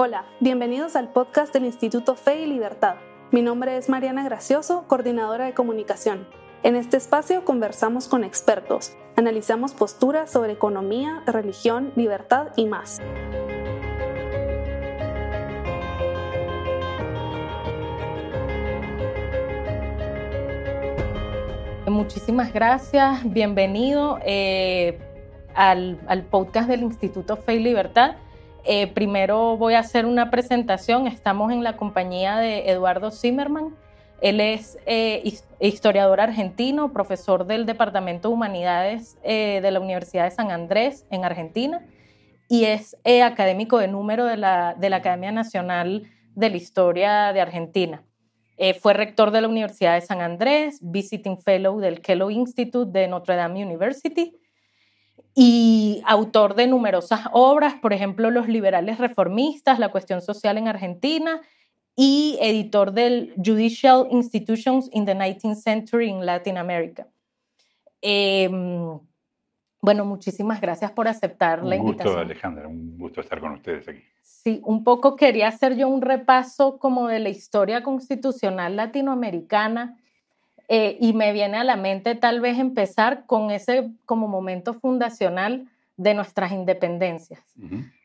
Hola, bienvenidos al podcast del Instituto Fe y Libertad. Mi nombre es Mariana Gracioso, coordinadora de comunicación. En este espacio conversamos con expertos, analizamos posturas sobre economía, religión, libertad y más. Muchísimas gracias, bienvenido eh, al, al, podcast del Instituto Fe y Libertad. Eh, primero voy a hacer una presentación, estamos en la compañía de Eduardo Zimmerman. Él es eh, historiador argentino, profesor del Departamento de Humanidades de la Universidad de San Andrés en Argentina y es académico de número de la, de la Academia Nacional de la Historia de Argentina. Eh, fue rector de la Universidad de San Andrés, visiting fellow del Kellogg Institute de Notre Dame University y autor de numerosas obras, por ejemplo, Los liberales reformistas, la cuestión social en Argentina y editor del Judicial Institutions in the 19th Century in Latin America. Em, bueno, muchísimas gracias por aceptar la invitación. Un gusto, Alejandra, un gusto estar con ustedes aquí. Sí, un poco quería hacer yo un repaso como de la historia constitucional latinoamericana eh, y me viene a la mente tal vez empezar con ese como momento fundacional de nuestras independencias,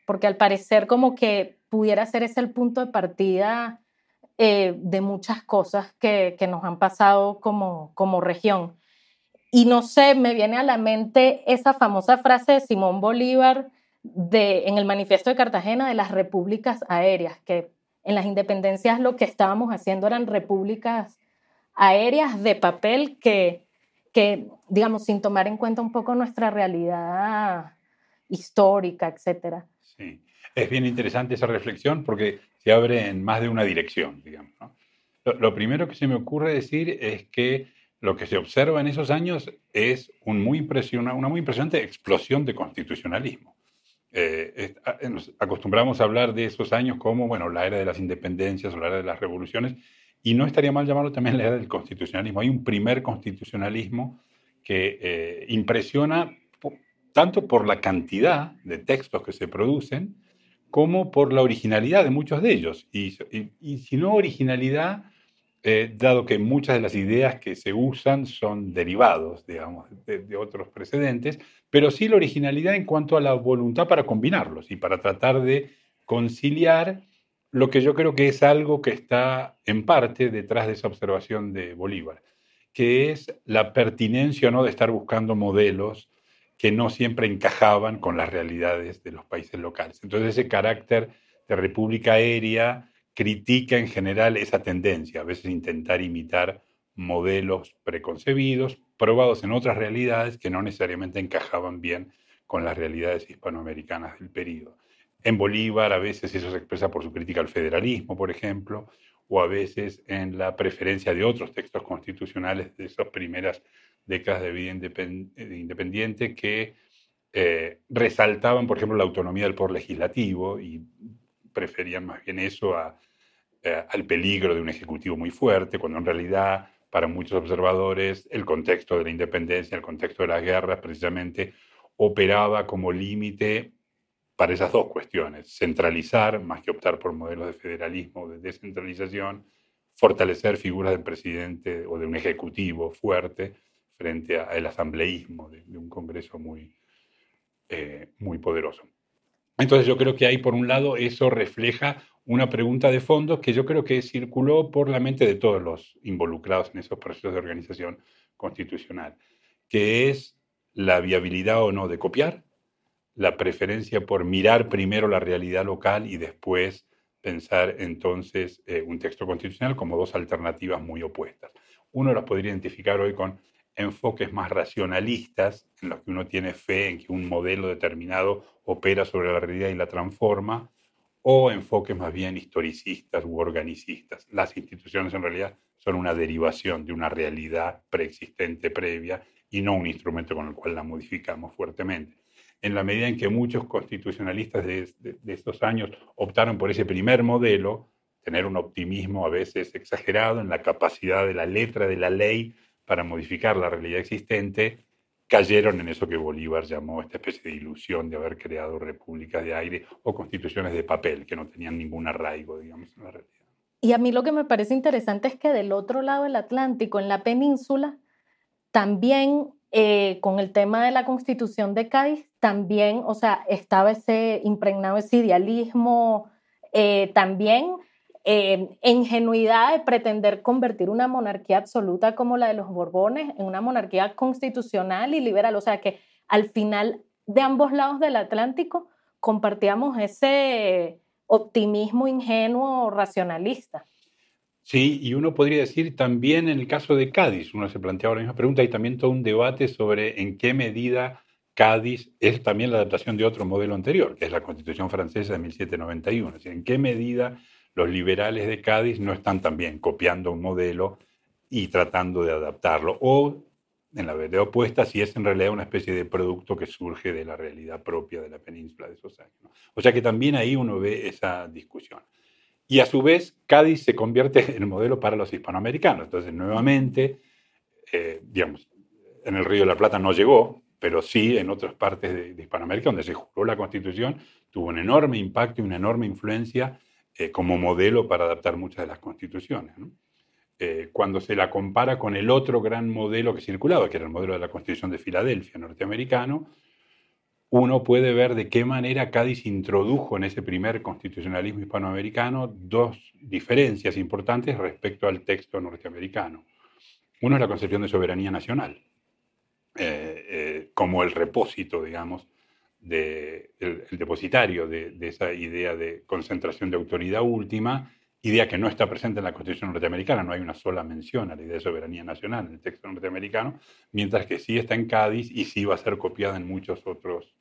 porque al parecer como que pudiera ser ese el punto de partida eh, de muchas cosas que, que, nos han pasado como, como región. Y no sé, me viene a la mente esa famosa frase de Simón Bolívar, en el manifiesto de Cartagena de las repúblicas aéreas, que en las independencias lo que estábamos haciendo eran repúblicas aéreas de papel que, que digamos, sin tomar en cuenta un poco nuestra realidad histórica, etcétera. Sí, es bien interesante esa reflexión porque se abre en más de una dirección, digamos. Lo, primero que se me ocurre decir es que lo que se observa en esos años es un muy una muy impresionante explosión de constitucionalismo. Eh, acostumbramos a hablar de esos años como, bueno, la era de las independencias o la era de las revoluciones, y no estaría mal llamarlo también la era del constitucionalismo. Hay un primer constitucionalismo que eh, impresiona tanto por la cantidad de textos que se producen, como por la originalidad de muchos de ellos. Y, y si no originalidad, eh, dado que muchas de las ideas que se usan son derivados, digamos, de, otros precedentes, pero sí la originalidad en cuanto a la voluntad para combinarlos y para tratar de conciliar lo que yo creo que es algo que está en parte detrás de esa observación de Bolívar, que es la pertinencia o no de estar buscando modelos que no siempre encajaban con las realidades de los países locales. Entonces ese carácter de república aérea, critica en general esa tendencia, a veces intentar imitar modelos preconcebidos, probados en otras realidades que no necesariamente encajaban bien con las realidades hispanoamericanas del periodo. En Bolívar a veces eso se expresa por su crítica al federalismo, por ejemplo, o a veces en la preferencia de otros textos constitucionales de esas primeras décadas de vida independiente que eh, resaltaban, por ejemplo, la autonomía del poder legislativo y preferían más bien eso eh, al peligro de un ejecutivo muy fuerte, cuando en realidad para muchos observadores el contexto de la independencia, el contexto de las guerras precisamente operaba como límite para esas dos cuestiones, centralizar más que optar por modelos de federalismo o de descentralización, fortalecer figuras del presidente o de un ejecutivo fuerte frente al asambleísmo de, un Congreso muy, eh, muy poderoso. Entonces yo creo que ahí, por un lado, eso refleja una pregunta de fondo que yo creo que circuló por la mente de todos los involucrados en esos procesos de organización constitucional, que es la viabilidad o no de copiar, la preferencia por mirar primero la realidad local y después pensar entonces eh, un texto constitucional como dos alternativas muy opuestas. Uno las podría identificar hoy con enfoques más racionalistas, en los que uno tiene fe en que un modelo determinado opera sobre la realidad y la transforma, o enfoques más bien historicistas u organicistas. Las instituciones en realidad son una derivación de una realidad preexistente previa y no un instrumento con el cual la modificamos fuertemente. En la medida en que muchos constitucionalistas de, de estos años optaron por ese primer modelo, tener un optimismo a veces exagerado en la capacidad de la letra de la ley para modificar la realidad existente, cayeron en eso que Bolívar llamó esta especie de ilusión de haber creado repúblicas de aire o constituciones de papel que no tenían ningún arraigo, digamos, en la realidad. Y a mí lo que me parece interesante es que del otro lado del Atlántico, en la península, también eh, con el tema de la constitución de Cádiz, también, o sea, estaba ese impregnado ese idealismo, eh, también eh, ingenuidad de pretender convertir una monarquía absoluta como la de los Borbones en una monarquía constitucional y liberal. O sea que al final de ambos lados del Atlántico compartíamos ese optimismo ingenuo racionalista. Sí, y uno podría decir también en el caso de Cádiz, uno se planteaba la misma pregunta, y también todo un debate sobre en qué medida Cádiz es también la adaptación de otro modelo anterior, que es la Constitución francesa de 1791. Es en qué medida los liberales de Cádiz no están también copiando un modelo y tratando de adaptarlo. O, en la verdad opuesta, si es en realidad una especie de producto que surge de la realidad propia de la península de esos. O sea que también ahí uno ve esa discusión. Y a su vez, Cádiz se convierte en el modelo para los hispanoamericanos. Entonces, nuevamente, eh, digamos, en el Río de la Plata no llegó, pero sí en otras partes de, de Hispanoamérica, donde se juró la Constitución, tuvo un enorme impacto y una enorme influencia eh, como modelo para adaptar muchas de las constituciones. Eh, cuando se la compara con el otro gran modelo que circulaba, que era el modelo de la Constitución de Filadelfia norteamericano, uno puede ver de qué manera Cádiz introdujo en ese primer constitucionalismo hispanoamericano dos diferencias importantes respecto al texto norteamericano. Uno es la concepción de soberanía nacional, eh, como el repósito, digamos, de, el, depositario de, esa idea de concentración de autoridad última, idea que no está presente en la Constitución norteamericana, no hay una sola mención a la idea de soberanía nacional en el texto norteamericano, mientras que sí está en Cádiz y sí va a ser copiada en muchos otros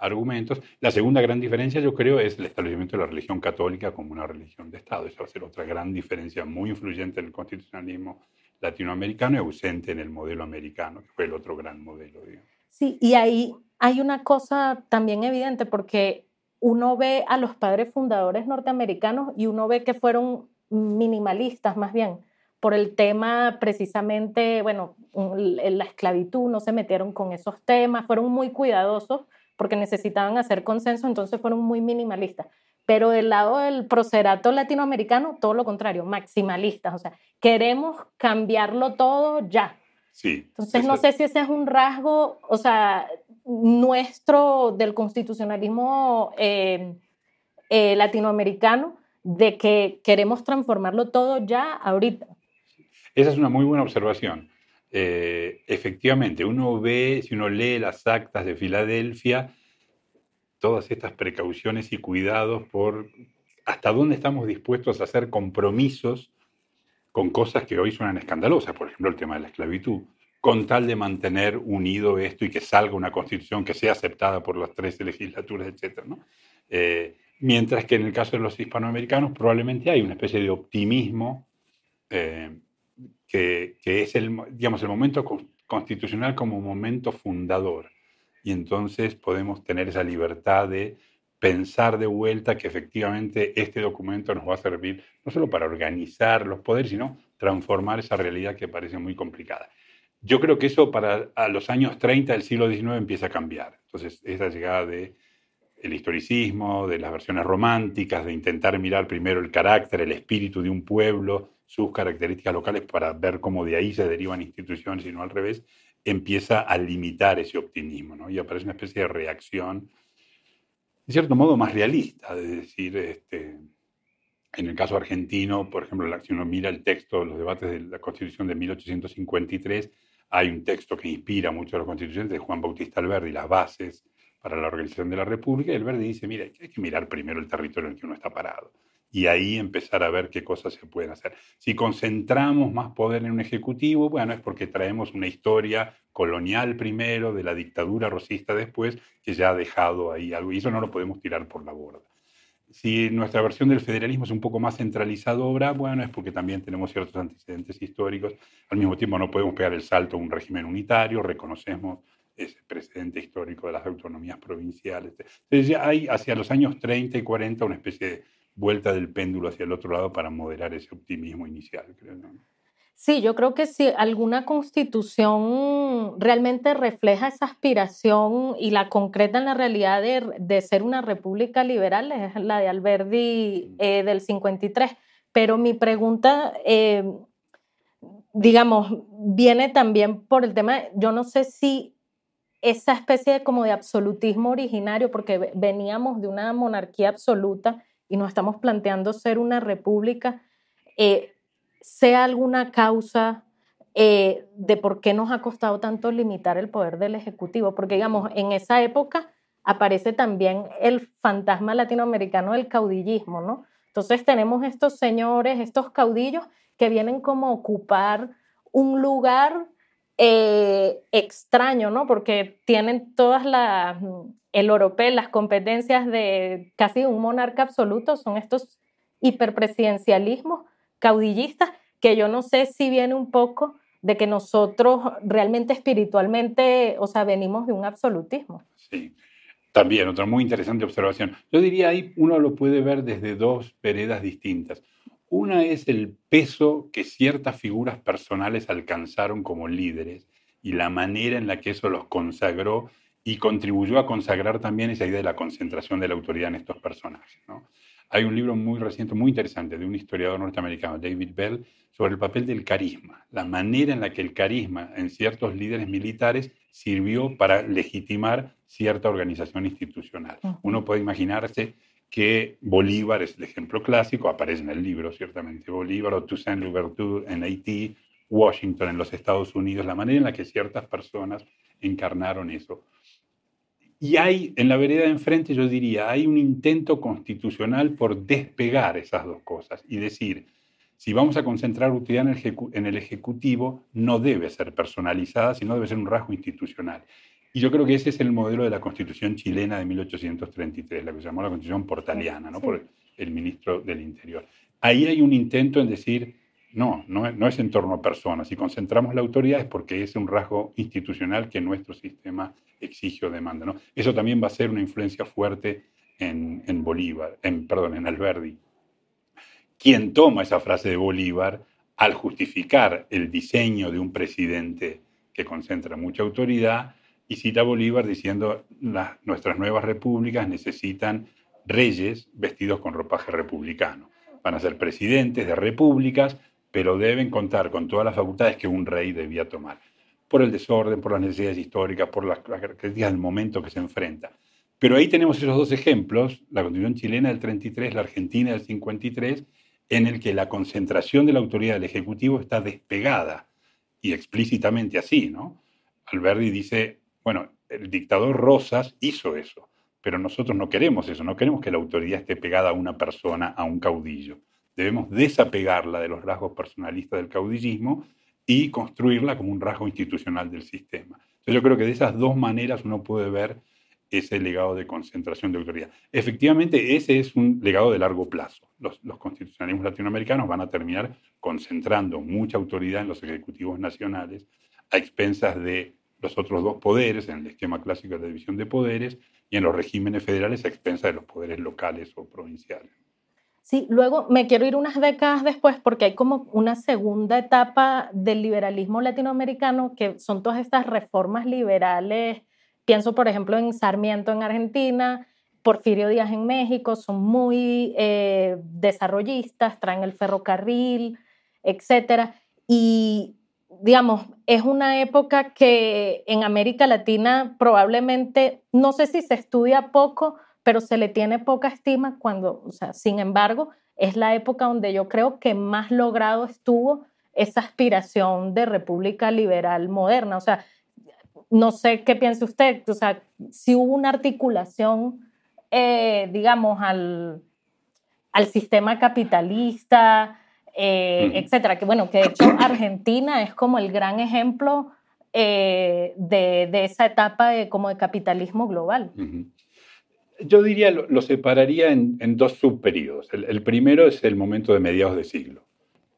argumentos. La segunda gran diferencia, yo creo, es el establecimiento de la religión católica como una religión de Estado. Esa va a ser otra gran diferencia muy influyente en el constitucionalismo latinoamericano y ausente en el modelo americano, que fue el otro gran modelo. Sí, y ahí hay una cosa también evidente porque uno ve a los padres fundadores norteamericanos y uno ve que fueron minimalistas más bien por el tema precisamente, bueno, la esclavitud, no se metieron con esos temas, fueron muy cuidadosos porque necesitaban hacer consenso, entonces fueron muy minimalistas. Pero del lado del procerato latinoamericano, todo lo contrario, maximalistas, o sea, queremos cambiarlo todo ya. Sí. Entonces, no sé si ese es un rasgo, o sea, nuestro del constitucionalismo eh, eh, latinoamericano de que queremos transformarlo todo ya ahorita. Esa es una muy buena observación. Eh, efectivamente, uno ve, si uno lee las actas de Filadelfia, todas estas precauciones y cuidados por hasta dónde estamos dispuestos a hacer compromisos con cosas que hoy suenan escandalosas, por ejemplo el tema de la esclavitud con tal de mantener unido esto y que salga una constitución que sea aceptada por las tres legislaturas, etc. Eh, mientras que en el caso de los hispanoamericanos probablemente hay una especie de optimismo eh, que, es el, digamos, el momento constitucional como momento fundador. Y entonces podemos tener esa libertad de pensar de vuelta que efectivamente este documento nos va a servir no solo para organizar los poderes, sino transformar esa realidad que parece muy complicada. Yo creo que eso para a los años 30 del siglo XIX empieza a cambiar. Entonces, esa llegada de el historicismo, de las versiones románticas, de intentar mirar primero el carácter, el espíritu de un pueblo, sus características locales para ver cómo de ahí se derivan instituciones y no al revés, empieza a limitar ese optimismo, ¿no? Y aparece una especie de reacción, de cierto modo, más realista, es decir, este, en el caso argentino, por ejemplo, si uno mira el texto, los debates de la Constitución de 1853, hay un texto que inspira mucho a los constituyentes de Juan Bautista Alberdi, las bases para la organización de la República, y Alberdi dice, mira, hay que mirar primero el territorio en el que uno está parado y ahí empezar a ver qué cosas se pueden hacer. Si concentramos más poder en un ejecutivo, bueno, es porque traemos una historia colonial primero, de la dictadura rosista después, que ya ha dejado ahí algo, y eso no lo podemos tirar por la borda si nuestra versión del federalismo es un poco más centralizadora, bueno, es porque también tenemos ciertos antecedentes históricos. Al mismo tiempo no podemos pegar el salto a un régimen unitario, reconocemos ese precedente histórico de las autonomías provinciales. Entonces ya hay hacia los años 30 y 40 una especie de vuelta del péndulo hacia el otro lado para moderar ese optimismo inicial, creo. Sí, yo creo que si alguna constitución realmente refleja esa aspiración y la concreta en la realidad de, ser una república liberal es la de Alberdi eh, del 53. Pero mi pregunta, eh, digamos, viene también por el tema, yo no sé si esa especie de, como de absolutismo originario, porque veníamos de una monarquía absoluta y nos estamos planteando ser una república. Eh, sea alguna causa eh, de por qué nos ha costado tanto limitar el poder del Ejecutivo, porque digamos, en esa época aparece también el fantasma latinoamericano del caudillismo, ¿no? Entonces tenemos estos señores, estos caudillos que vienen como a ocupar un lugar eh, extraño, ¿no? Porque tienen todas las, el europeo, las competencias de casi un monarca absoluto, son estos hiperpresidencialismos caudillista, que yo no sé si viene un poco de que nosotros realmente espiritualmente, o sea, venimos de un absolutismo. Sí. También, otra muy interesante observación. Yo diría ahí uno lo puede ver desde dos veredas distintas. Una es el peso que ciertas figuras personales alcanzaron como líderes y la manera en la que eso los consagró y contribuyó a consagrar también esa idea de la concentración de la autoridad en estos personajes. ¿no? Hay un libro muy reciente, muy interesante, de un historiador norteamericano, David Bell, sobre el papel del carisma, la manera en la que el carisma en ciertos líderes militares sirvió para legitimar cierta organización institucional. Uno puede imaginarse que Bolívar es el ejemplo clásico, aparece en el libro ciertamente Bolívar, o Toussaint Louverture en Haití, Washington en los Estados Unidos, la manera en la que ciertas personas encarnaron eso. Y hay, en la vereda de enfrente, yo diría, hay un intento constitucional por despegar esas dos cosas y decir, si vamos a concentrar utilidad en el, Ejecutivo, no debe ser personalizada, sino debe ser un rasgo institucional. Y yo creo que ese es el modelo de la Constitución chilena de 1833, la que se llamó la Constitución portaliana, ¿no? por el ministro del Interior. Ahí hay un intento en decir, no, no, es en torno a personas. Si concentramos la autoridad es porque es un rasgo institucional que nuestro sistema exige o demanda. Eso también va a ser una influencia fuerte en, Bolívar, en, perdón, en Alberdi. Quien toma esa frase de Bolívar al justificar el diseño de un presidente que concentra mucha autoridad y cita a Bolívar diciendo nuestras nuevas repúblicas necesitan reyes vestidos con ropaje republicano. Van a ser presidentes de repúblicas pero deben contar con todas las facultades que un rey debía tomar, por el desorden, por las necesidades históricas, por las características del momento que se enfrenta. Pero ahí tenemos esos dos ejemplos, la Constitución chilena del 33, la Argentina del 53, en el que la concentración de la autoridad del Ejecutivo está despegada, y explícitamente así, ¿no? Alberti dice, bueno, el dictador Rosas hizo eso, pero nosotros no queremos eso, no queremos que la autoridad esté pegada a una persona, a un caudillo. Debemos desapegarla de los rasgos personalistas del caudillismo y construirla como un rasgo institucional del sistema. Entonces yo creo que de esas dos maneras uno puede ver ese legado de concentración de autoridad. Efectivamente, ese es un legado de largo plazo. Los, los, constitucionalismos latinoamericanos van a terminar concentrando mucha autoridad en los ejecutivos nacionales a expensas de los otros dos poderes, en el esquema clásico de división de poderes, y en los regímenes federales a expensas de los poderes locales o provinciales. Sí, luego me quiero ir unas décadas después porque hay como una segunda etapa del liberalismo latinoamericano que son todas estas reformas liberales. Pienso, por ejemplo, en Sarmiento en Argentina, Porfirio Díaz en México, son muy eh, desarrollistas, traen el ferrocarril, etc. Y, digamos, es una época que en América Latina probablemente, no sé si se estudia poco, pero se le tiene poca estima cuando, o sea, sin embargo, es la época donde yo creo que más logrado estuvo esa aspiración de república liberal moderna. O sea, no sé qué piensa usted, o sea, si hubo una articulación, eh, digamos, al, al, sistema capitalista, eh, etcétera, que bueno, que de hecho Argentina es como el gran ejemplo eh, de, de, esa etapa de, como de capitalismo global. Yo diría, lo, separaría en, dos subperiodos. El, primero es el momento de mediados de siglo.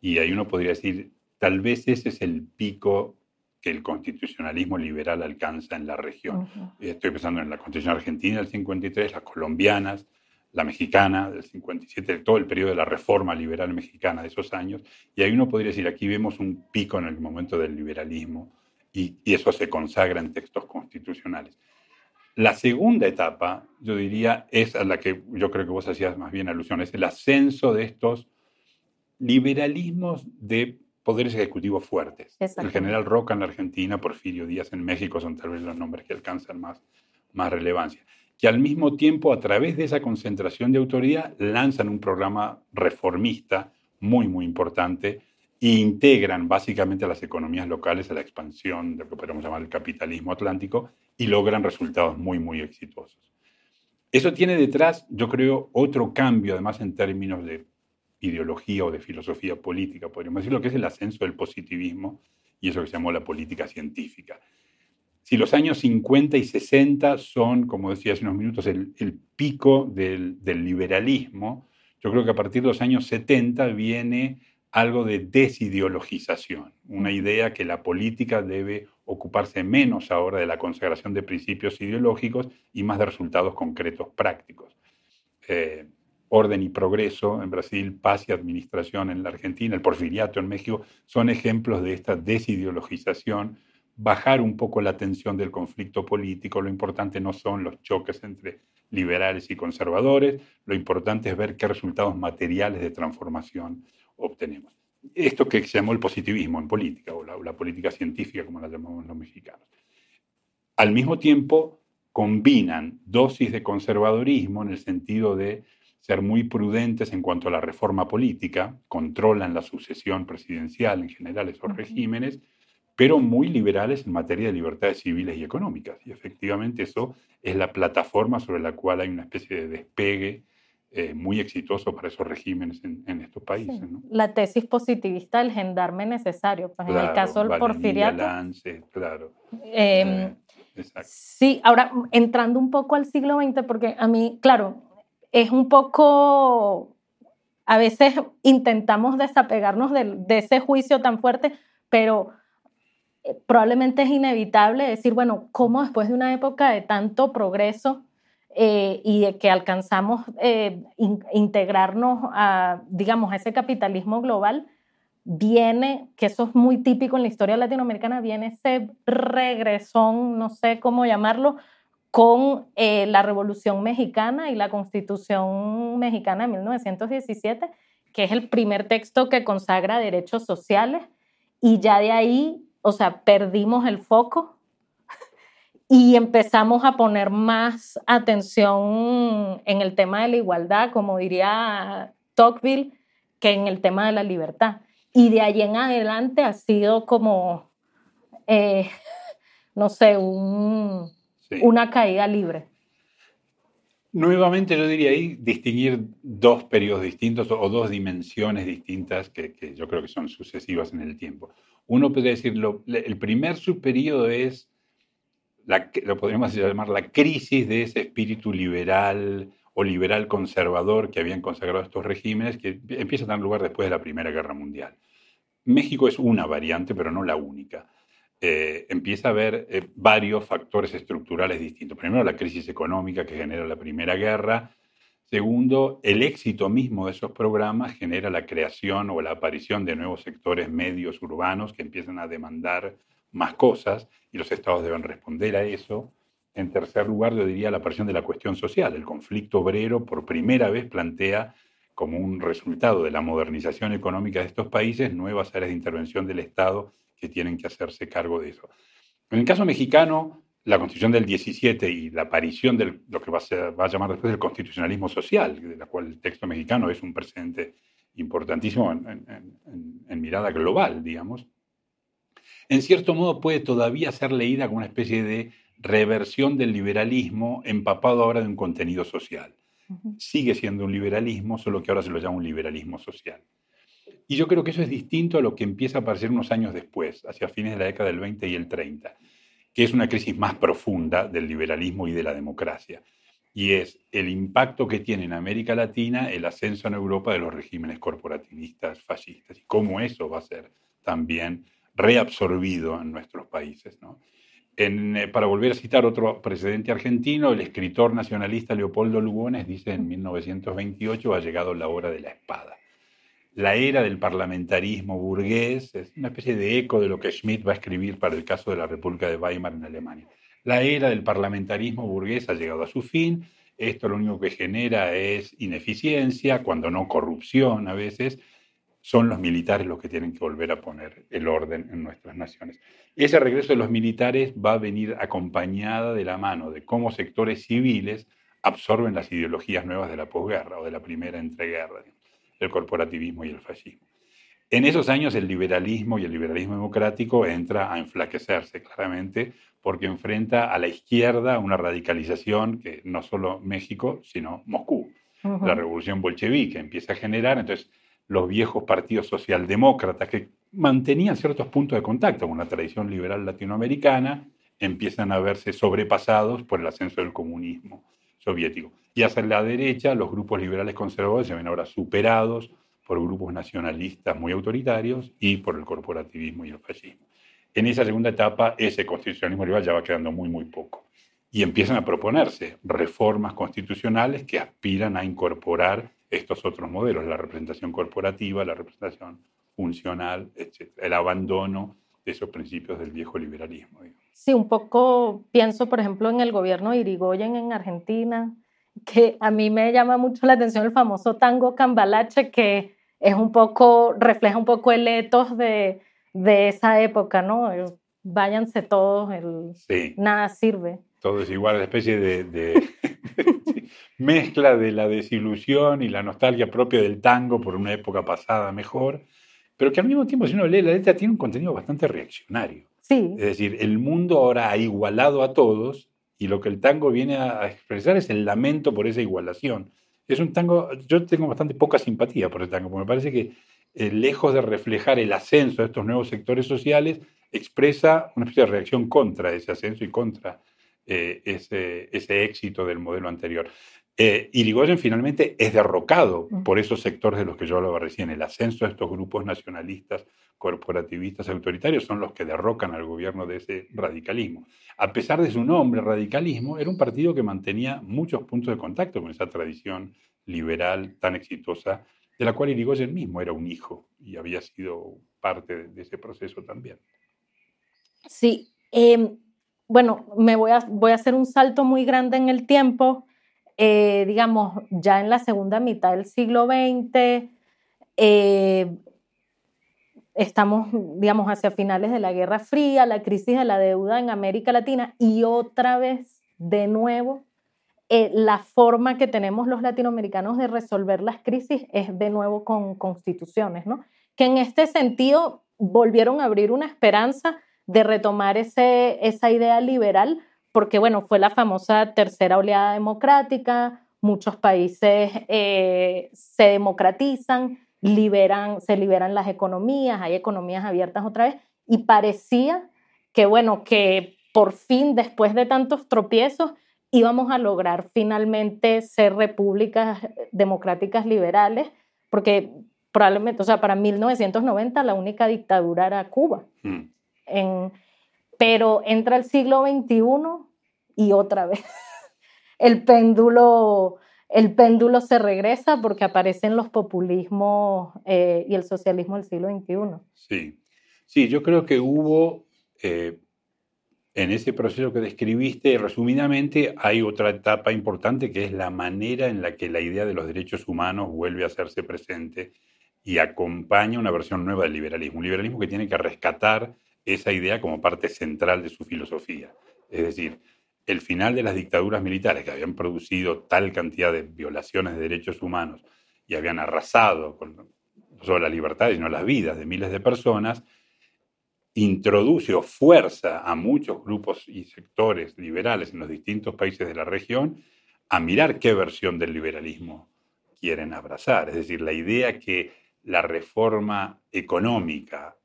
Y ahí uno podría decir, tal vez ese es el pico que el constitucionalismo liberal alcanza en la región. Estoy pensando en la constitución argentina del 53, las colombianas, la mexicana del 57, todo el periodo de la reforma liberal mexicana de esos años, y ahí uno podría decir, aquí vemos un pico en el momento del liberalismo y, eso se consagra en textos constitucionales. La segunda etapa, yo diría, es a la que yo creo que vos hacías más bien alusión, es el ascenso de estos liberalismos de poderes ejecutivos fuertes. El general Roca en la Argentina, Porfirio Díaz en México son tal vez los nombres que alcanzan más, más relevancia que al mismo tiempo, a través de esa concentración de autoridad, lanzan un programa reformista muy, muy importante integran básicamente a las economías locales a la expansión de lo que podemos llamar el capitalismo atlántico y logran resultados muy, muy exitosos. Eso tiene detrás, yo creo, otro cambio, además en términos de ideología o de filosofía política, podríamos decir, lo que es el ascenso del positivismo y eso que se llamó la política científica. Si los años 50 y 60 son, como decía hace unos minutos, el, pico del, liberalismo, yo creo que a partir de los años 70 viene algo de desideologización, una idea que la política debe ocuparse menos ahora de la consagración de principios ideológicos y más de resultados concretos prácticos. Eh, orden y progreso en Brasil, paz y administración en la Argentina, el porfiriato en México, son ejemplos de esta desideologización bajar un poco la tensión del conflicto político. Lo importante no son los choques entre liberales y conservadores, lo importante es ver qué resultados materiales de transformación obtenemos. Esto que se llamó el positivismo en política, o la, política científica, como la llamamos los mexicanos. Al mismo tiempo, combinan dosis de conservadorismo en el sentido de ser muy prudentes en cuanto a la reforma política, controlan la sucesión presidencial en general esos regímenes, pero muy liberales en materia de libertades civiles y económicas. Y efectivamente eso es la plataforma sobre la cual hay una especie de despegue eh, muy exitoso para esos regímenes en, estos países. La tesis positivista del gendarme necesario, pues en el caso del porfiriato. Lance, claro. Em, eh, sí, ahora entrando un poco al siglo XX, porque a mí, claro, es un poco, a veces intentamos desapegarnos de, de ese juicio tan fuerte, pero eh, probablemente es inevitable decir, bueno, ¿cómo después de una época de tanto progreso eh, y que alcanzamos eh, integrarnos a, digamos, a ese capitalismo global, viene, que eso es muy típico en la historia latinoamericana, viene ese regresón, no sé cómo llamarlo, con la Revolución Mexicana y la Constitución Mexicana de 1917, que es el primer texto que consagra derechos sociales, y ya de ahí o sea, perdimos el foco y empezamos a poner más atención en el tema de la igualdad, como diría Tocqueville, que en el tema de la libertad. Y de ahí en adelante ha sido como, eh, no sé, una caída libre. Nuevamente yo diría ahí distinguir dos periodos distintos o dos dimensiones distintas que, que yo creo que son sucesivas en el tiempo uno puede decirlo, el primer subperiodo es, la, lo podríamos llamar la crisis de ese espíritu liberal o liberal conservador que habían consagrado estos regímenes, que empieza a dar lugar después de la Primera Guerra Mundial. México es una variante, pero no la única. Eh, empieza a haber eh, varios factores estructurales distintos. Primero, la crisis económica que genera la Primera Guerra, Segundo, el éxito mismo de esos programas genera la creación o la aparición de nuevos sectores medios urbanos que empiezan a demandar más cosas y los estados deben responder a eso. En tercer lugar, yo diría la aparición de la cuestión social. El conflicto obrero por primera vez plantea como un resultado de la modernización económica de estos países nuevas áreas de intervención del Estado que tienen que hacerse cargo de eso. En el caso mexicano, la constitución del 17 y la aparición de lo que va a, va a llamar después el constitucionalismo social, de la cual el texto mexicano es un precedente importantísimo en, mirada global, digamos, en cierto modo puede todavía ser leída como una especie de reversión del liberalismo empapado ahora de un contenido social. Sigue siendo un liberalismo, solo que ahora se lo llama un liberalismo social. Y yo creo que eso es distinto a lo que empieza a aparecer unos años después, hacia fines de la década del 20 y el 30 que es una crisis más profunda del liberalismo y de la democracia. Y es el impacto que tiene en América Latina el ascenso en Europa de los regímenes corporativistas fascistas y cómo eso va a ser también reabsorbido en nuestros países. Eh, para volver a citar otro presidente argentino, el escritor nacionalista Leopoldo Lugones dice en 1928 ha llegado la hora de la espada. La era del parlamentarismo burgués es una especie de eco de lo que Schmidt va a escribir para el caso de la República de Weimar en Alemania. La era del parlamentarismo burgués ha llegado a su fin. Esto lo único que genera es ineficiencia, cuando no corrupción a veces, son los militares los que tienen que volver a poner el orden en nuestras naciones. Ese regreso de los militares va a venir acompañada de la mano de cómo sectores civiles absorben las ideologías nuevas de la posguerra o de la primera entreguerra, el corporativismo y el fascismo. En esos años el liberalismo y el liberalismo democrático entra a enflaquecerse claramente porque enfrenta a la izquierda una radicalización que no solo México, sino Moscú. La revolución bolchevique empieza a generar, entonces los viejos partidos socialdemócratas que mantenían ciertos puntos de contacto con la tradición liberal latinoamericana, empiezan a verse sobrepasados por el ascenso del comunismo soviético. Y hacia la derecha, los grupos liberales conservadores se ven ahora superados por grupos nacionalistas muy autoritarios y por el corporativismo y el fascismo. En esa segunda etapa, ese constitucionalismo liberal ya va quedando muy, muy poco. Y empiezan a proponerse reformas constitucionales que aspiran a incorporar estos otros modelos, la representación corporativa, la representación funcional, etc. El abandono de esos principios del viejo liberalismo. Sí, un poco pienso, por ejemplo, en el gobierno de Irigoyen en Argentina, que a mí me llama mucho la atención el famoso tango cambalache, que es un poco, refleja un poco el etos de, de esa época, ¿no? Váyanse todos, el, nada sirve. Todo es igual, una especie de mezcla de la desilusión y la nostalgia propia del tango por una época pasada mejor, pero que al mismo tiempo, si uno lee la letra, tiene un contenido bastante reaccionario. Sí. Es decir, el mundo ahora ha igualado a todos y lo que el tango viene a expresar es el lamento por esa igualación. Es un tango, yo tengo bastante poca simpatía por el tango, porque me parece que eh, lejos de reflejar el ascenso de estos nuevos sectores sociales, expresa una especie de reacción contra ese ascenso y contra eh, ese, ese, éxito del modelo anterior. Eh, Irigoyen finalmente es derrocado por esos sectores de los que yo hablaba recién. El ascenso de estos grupos nacionalistas, corporativistas, autoritarios son los que derrocan al gobierno de ese radicalismo. A pesar de su nombre, radicalismo, era un partido que mantenía muchos puntos de contacto con esa tradición liberal tan exitosa, de la cual Irigoyen mismo era un hijo y había sido parte de ese proceso también. Sí, em, bueno, me voy a, voy a hacer un salto muy grande en el tiempo eh, digamos, ya en la segunda mitad del siglo XX, eh, estamos, digamos, hacia finales de la Guerra Fría, la crisis de la deuda en América Latina y otra vez, de nuevo, eh, la forma que tenemos los latinoamericanos de resolver las crisis es de nuevo con constituciones, ¿no? Que en este sentido volvieron a abrir una esperanza de retomar ese, esa idea liberal porque bueno, fue la famosa tercera oleada democrática, muchos países eh, se democratizan, liberan, se liberan las economías, hay economías abiertas otra vez, y parecía que bueno, que por fin, después de tantos tropiezos, íbamos a lograr finalmente ser repúblicas democráticas liberales, porque probablemente, o sea, para 1990 la única dictadura era Cuba. Mm. En, pero entra el siglo XXI y otra vez el péndulo, el péndulo se regresa porque aparecen los populismos eh, y el socialismo del siglo XXI. Sí, sí, yo creo que hubo eh, en ese proceso que describiste, resumidamente, hay otra etapa importante que es la manera en la que la idea de los derechos humanos vuelve a hacerse presente y acompaña una versión nueva del liberalismo. Un liberalismo que tiene que rescatar esa idea como parte central de su filosofía. Es decir, el final de las dictaduras militares que habían producido tal cantidad de violaciones de derechos humanos y habían arrasado con, no solo la libertad, sino las vidas de miles de personas, introduce o fuerza a muchos grupos y sectores liberales en los distintos países de la región a mirar qué versión del liberalismo quieren abrazar. Es decir, la idea que la reforma económica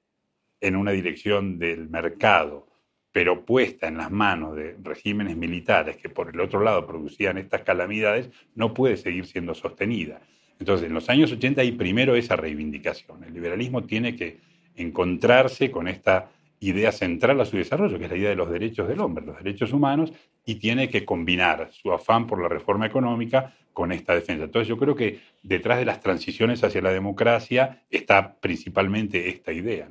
en una dirección del mercado, pero puesta en las manos de regímenes militares que por el otro lado producían estas calamidades, no puede seguir siendo sostenida. Entonces, en los años 80 hay primero esa reivindicación. El liberalismo tiene que encontrarse con esta idea central a su desarrollo, que es la idea de los derechos del hombre, los derechos humanos, y tiene que combinar su afán por la reforma económica con esta defensa. Entonces yo creo que detrás de las transiciones hacia la democracia está principalmente esta idea.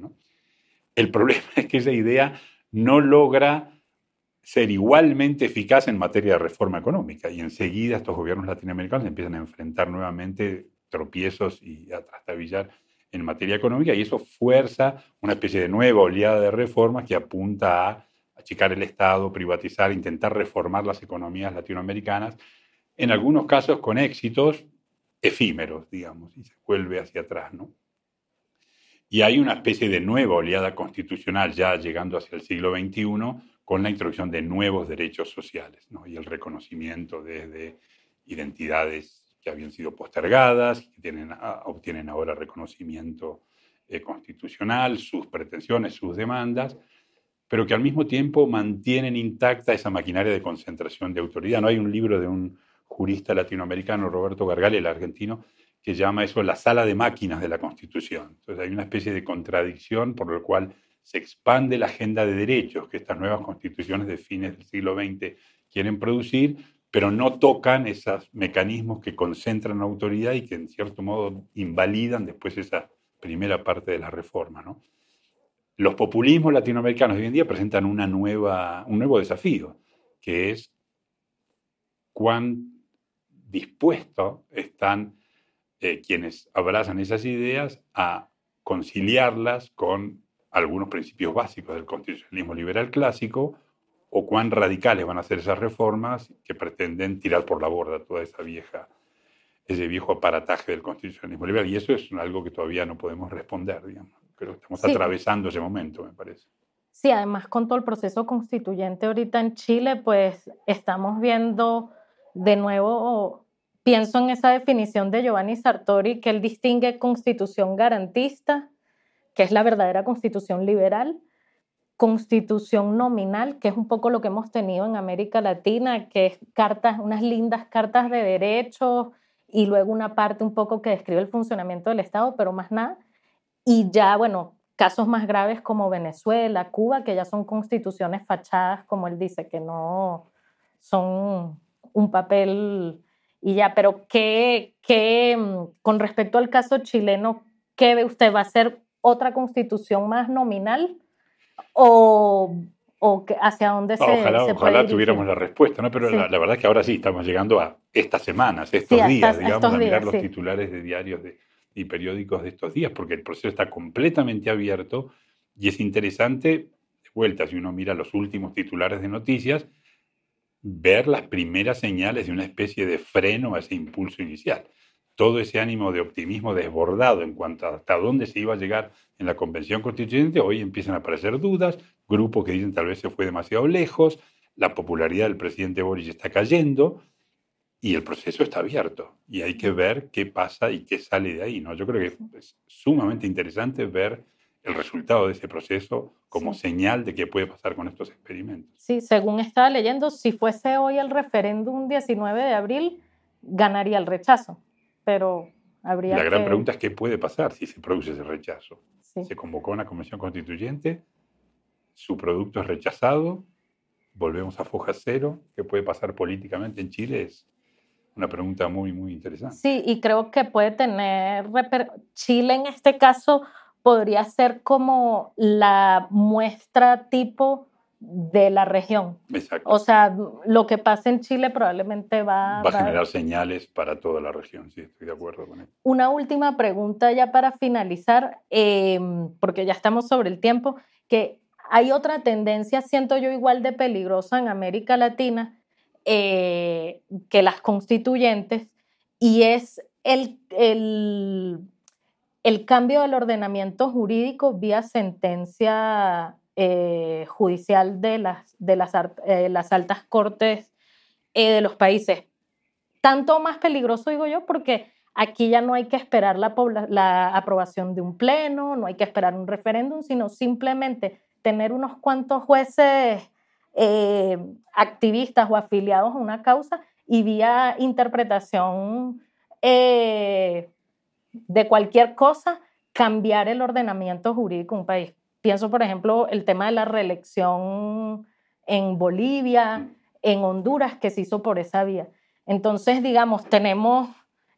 El problema es que esa idea no logra ser igualmente eficaz en materia de reforma económica y enseguida estos gobiernos latinoamericanos empiezan a enfrentar nuevamente tropiezos y a trastabillar en materia económica y eso fuerza una especie de nueva oleada de reformas que apunta a achicar el Estado, privatizar, intentar reformar las economías latinoamericanas, en algunos casos con éxitos efímeros, digamos, y se vuelve hacia atrás, ¿no? Y hay una especie de nueva oleada constitucional ya llegando hacia el siglo XXI con la introducción de nuevos derechos sociales y el reconocimiento desde identidades que habían sido postergadas, que ah, obtienen ahora reconocimiento eh, constitucional, sus pretensiones, sus demandas, pero que al mismo tiempo mantienen intacta esa maquinaria de concentración de autoridad. No hay un libro de un jurista latinoamericano, Roberto Gargali, el argentino, que llama eso la sala de máquinas de la Constitución. Entonces hay una especie de contradicción por lo cual se expande la agenda de derechos que estas nuevas constituciones de fines del siglo XX quieren producir, pero no tocan esos mecanismos que concentran autoridad y que en cierto modo invalidan después esa primera parte de la reforma. ¿no? Los populismos latinoamericanos hoy en día presentan una nueva, un nuevo desafío, que es cuán dispuestos están eh, quienes abrazan esas ideas a conciliarlas con algunos principios básicos del constitucionalismo liberal clásico o cuán radicales van a ser esas reformas que pretenden tirar por la borda toda esa vieja, ese viejo aparataje del constitucionalismo liberal. Y eso es algo que todavía no podemos responder, digamos. Creo que estamos atravesando ese momento, me parece. Sí, además con todo el proceso constituyente ahorita en Chile, pues estamos viendo de nuevo, pienso en esa definición de Giovanni Sartori, que él distingue constitución garantista, que es la verdadera constitución liberal, constitución nominal, que es un poco lo que hemos tenido en América Latina, que es cartas, unas lindas cartas de derechos y luego una parte un poco que describe el funcionamiento del Estado, pero más nada. Y ya, bueno, casos más graves como Venezuela, Cuba, que ya son constituciones fachadas, como él dice, que no son un papel y ya, pero ¿qué, qué, mm, con respecto al caso chileno, qué ve usted? ¿Va a ser otra constitución más nominal? o, o hacia dónde se, ojalá, se ojalá tuviéramos la respuesta, ¿no? Pero la, verdad es que ahora sí estamos llegando a estas semanas, estos días, digamos, a mirar los titulares de diarios y periódicos de estos días, porque el proceso está completamente abierto y es interesante, de vuelta, si uno mira los últimos titulares de noticias, ver las primeras señales de una especie de freno a ese impulso inicial todo ese ánimo de optimismo desbordado en cuanto a hasta dónde se iba a llegar en la Convención Constituyente, hoy empiezan a aparecer dudas, grupos que dicen tal vez se fue demasiado lejos, la popularidad del presidente Boris está cayendo y el proceso está abierto y hay que ver qué pasa y qué sale de ahí. ¿no? Yo creo que es sumamente interesante ver el resultado de ese proceso como señal de qué puede pasar con estos experimentos. Sí, según estaba leyendo, si fuese hoy el referéndum 19 de abril, ganaría el rechazo pero habría La gran pregunta es qué puede pasar si se produce ese rechazo. Se convocó una convención constituyente, su producto es rechazado, volvemos a foja cero, ¿qué puede pasar políticamente en Chile? Es una pregunta muy, muy interesante. Sí, y creo que puede tener... Chile en este caso podría ser como la muestra tipo de la región. Exacto. O sea, lo que pasa en Chile probablemente va, va a generar señales para toda la región, sí, estoy de acuerdo con eso. Una última pregunta ya para finalizar, em, porque ya estamos sobre el tiempo, que hay otra tendencia, siento yo igual de peligrosa en América Latina eh, que las constituyentes, y es el, el, el cambio del ordenamiento jurídico vía sentencia eh, judicial de las, de las, eh, altas cortes eh, de los países. Tanto más peligroso, digo yo, porque aquí ya no hay que esperar la, la aprobación de un pleno, no hay que esperar un referéndum, sino simplemente tener unos cuantos jueces activistas o afiliados a una causa y vía interpretación de cualquier cosa cambiar el ordenamiento jurídico de un país Pienso, por ejemplo, el tema de la reelección en Bolivia, en Honduras, que se hizo por esa vía. Entonces, digamos, tenemos,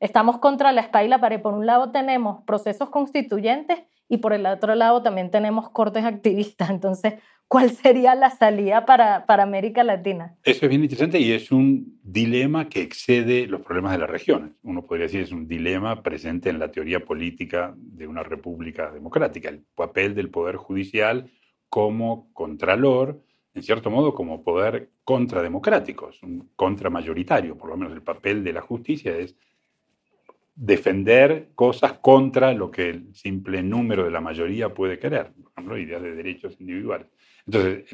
estamos contra la espalda y la. Por un lado tenemos procesos constituyentes y por el otro lado también tenemos cortes activistas. Entonces, ¿cuál sería la salida para, para América Latina? Eso es bien interesante y es un dilema que excede los problemas de las regiones. Uno podría decir es un dilema presente en la teoría política de una república democrática, el papel del poder judicial como contralor, en cierto modo como poder contrademocrático, es un contramayoritario, por lo menos el papel de la justicia es defender cosas contra lo que el simple número de la mayoría puede querer, por ejemplo, ideas de derechos individuales. Entonces,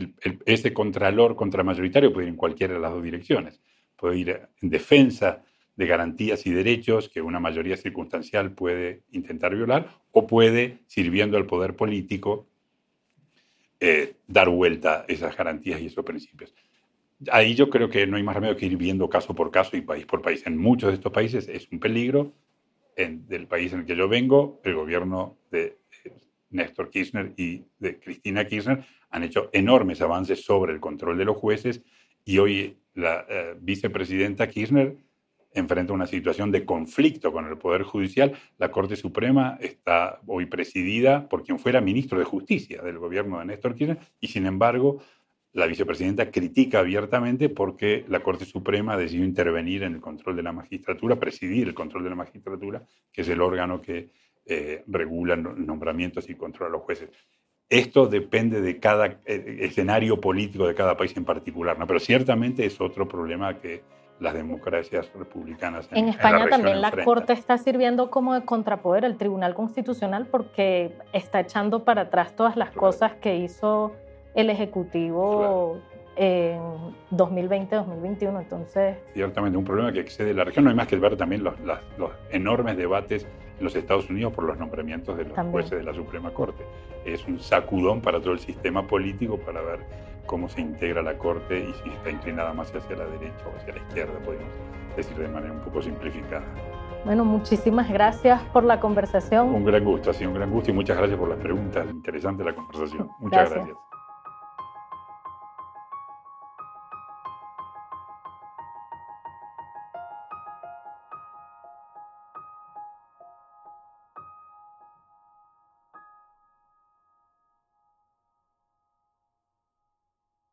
ese contralor contramayoritario puede ir en cualquiera de las dos direcciones. Puede ir en defensa de garantías y derechos que una mayoría circunstancial puede intentar violar, o puede, sirviendo al poder político, eh, dar vuelta esas garantías y esos principios. Ahí yo creo que no hay más remedio que ir viendo caso por caso y país por país. En muchos de estos países es un peligro, en, del país en el que yo vengo, el gobierno de eh, Néstor Kirchner y de Cristina Kirchner han hecho enormes avances sobre el control de los jueces y hoy la eh, vicepresidenta Kirchner enfrenta una situación de conflicto con el Poder Judicial. La Corte Suprema está hoy presidida por quien fuera ministro de Justicia del gobierno de Néstor Kirchner y sin embargo la vicepresidenta critica abiertamente porque la Corte Suprema decidió intervenir en el control de la magistratura, presidir el control de la magistratura, que es el órgano que eh, regula nombramientos y controla a los jueces. Esto depende de cada eh, escenario político de cada país en particular, ¿no? pero ciertamente es otro problema que las democracias republicanas. En, España también la Corte está sirviendo como de contrapoder al Tribunal Constitucional porque está echando para atrás todas las cosas que hizo el Ejecutivo en 2020-2021. Entonces. Ciertamente, un problema que excede la región. No hay más que ver también los, enormes debates en los Estados Unidos por los nombramientos de los jueces de la Suprema Corte. Es un sacudón para todo el sistema político para ver cómo se integra la Corte y si está inclinada más hacia la derecha o hacia la izquierda, podemos decir de manera un poco simplificada. Bueno, muchísimas gracias por la conversación. Un gran gusto, ha sido un gran gusto y muchas gracias por las preguntas. Interesante la conversación. Muchas gracias.